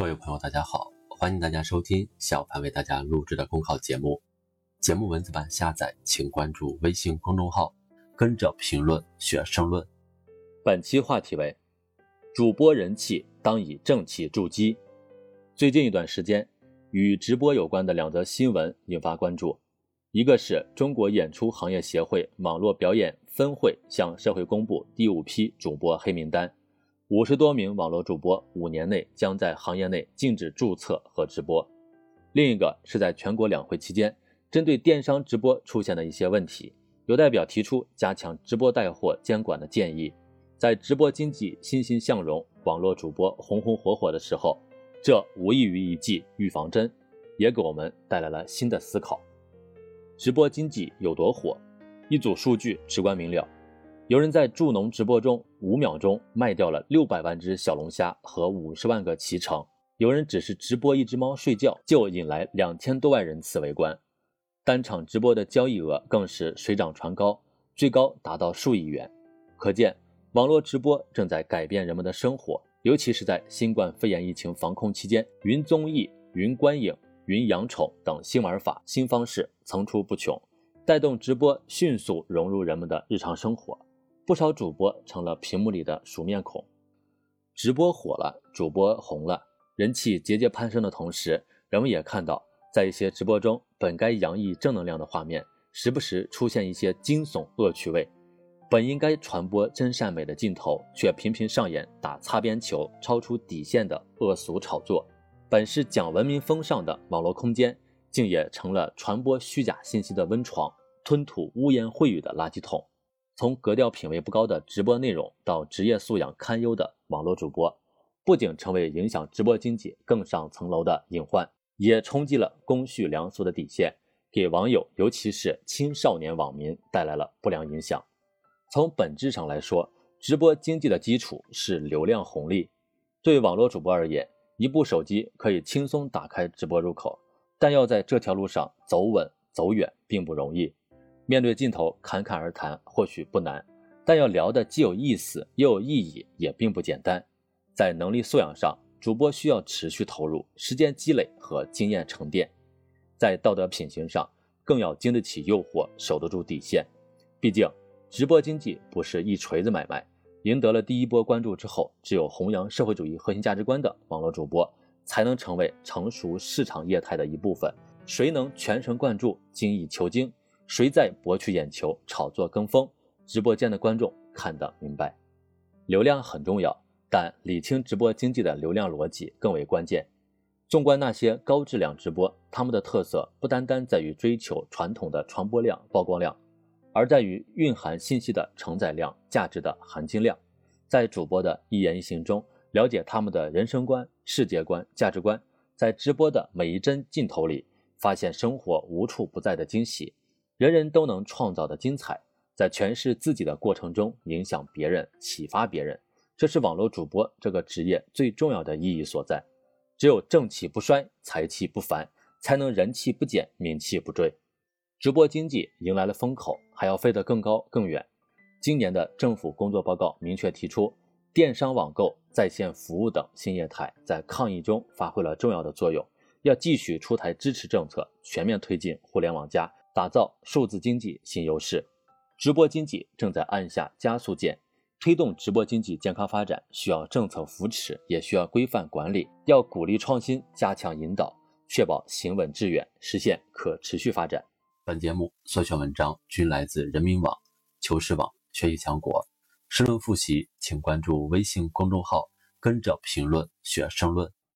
各位朋友，大家好，欢迎大家收听小潘为大家录制的公考节目。节目文字版下载，请关注微信公众号，跟着评论学申论。本期话题为：主播人气当以正气筑基。最近一段时间，与直播有关的两则新闻引发关注。一个是中国演出行业协会网络表演分会向社会公布第五批主播黑名单。五十多名网络主播五年内将在行业内禁止注册和直播。另一个是在全国两会期间，针对电商直播出现的一些问题，有代表提出加强直播带货监管的建议。在直播经济欣欣向荣、网络主播红红火火的时候，这无异于一剂预防针，也给我们带来了新的思考。直播经济有多火？一组数据直观明了。有人在助农直播中五秒钟卖掉了六百万只小龙虾和五十万个脐橙，有人只是直播一只猫睡觉就引来两千多万人次围观，单场直播的交易额更是水涨船高，最高达到数亿元。可见，网络直播正在改变人们的生活，尤其是在新冠肺炎疫情防控期间，云综艺、云观影、云养宠等新玩法、新方式层出不穷，带动直播迅速融入人们的日常生活。不少主播成了屏幕里的熟面孔，直播火了，主播红了，人气节节攀升的同时，人们也看到，在一些直播中，本该洋溢正能量的画面，时不时出现一些惊悚恶趣味；本应该传播真善美的镜头，却频频上演打擦边球、超出底线的恶俗炒作；本是讲文明风尚的网络空间，竟也成了传播虚假信息的温床，吞吐污言秽语的垃圾桶。从格调品味不高的直播内容到职业素养堪忧的网络主播，不仅成为影响直播经济更上层楼的隐患，也冲击了公序良俗的底线，给网友尤其是青少年网民带来了不良影响。从本质上来说，直播经济的基础是流量红利。对网络主播而言，一部手机可以轻松打开直播入口，但要在这条路上走稳走远并不容易。面对镜头侃侃而谈或许不难，但要聊得既有意思又有意义也并不简单。在能力素养上，主播需要持续投入、时间积累和经验沉淀；在道德品行上，更要经得起诱惑、守得住底线。毕竟，直播经济不是一锤子买卖。赢得了第一波关注之后，只有弘扬社会主义核心价值观的网络主播，才能成为成熟市场业态的一部分。谁能全神贯注、精益求精？谁在博取眼球、炒作跟风？直播间的观众看得明白，流量很重要，但理清直播经济的流量逻辑更为关键。纵观那些高质量直播，他们的特色不单单在于追求传统的传播量、曝光量，而在于蕴含信息的承载量、价值的含金量。在主播的一言一行中，了解他们的人生观、世界观、价值观，在直播的每一帧镜头里，发现生活无处不在的惊喜。人人都能创造的精彩，在诠释自己的过程中影响别人、启发别人，这是网络主播这个职业最重要的意义所在。只有正气不衰、财气不凡，才能人气不减、名气不坠。直播经济迎来了风口，还要飞得更高更远。今年的政府工作报告明确提出，电商网购、在线服务等新业态在抗疫中发挥了重要的作用，要继续出台支持政策，全面推进“互联网加”。打造数字经济新优势，直播经济正在按下加速键。推动直播经济健康发展，需要政策扶持，也需要规范管理。要鼓励创新，加强引导，确保行稳致远，实现可持续发展。本节目所选文章均来自人民网、求是网、学习强国。申论复习，请关注微信公众号，跟着评论学申论。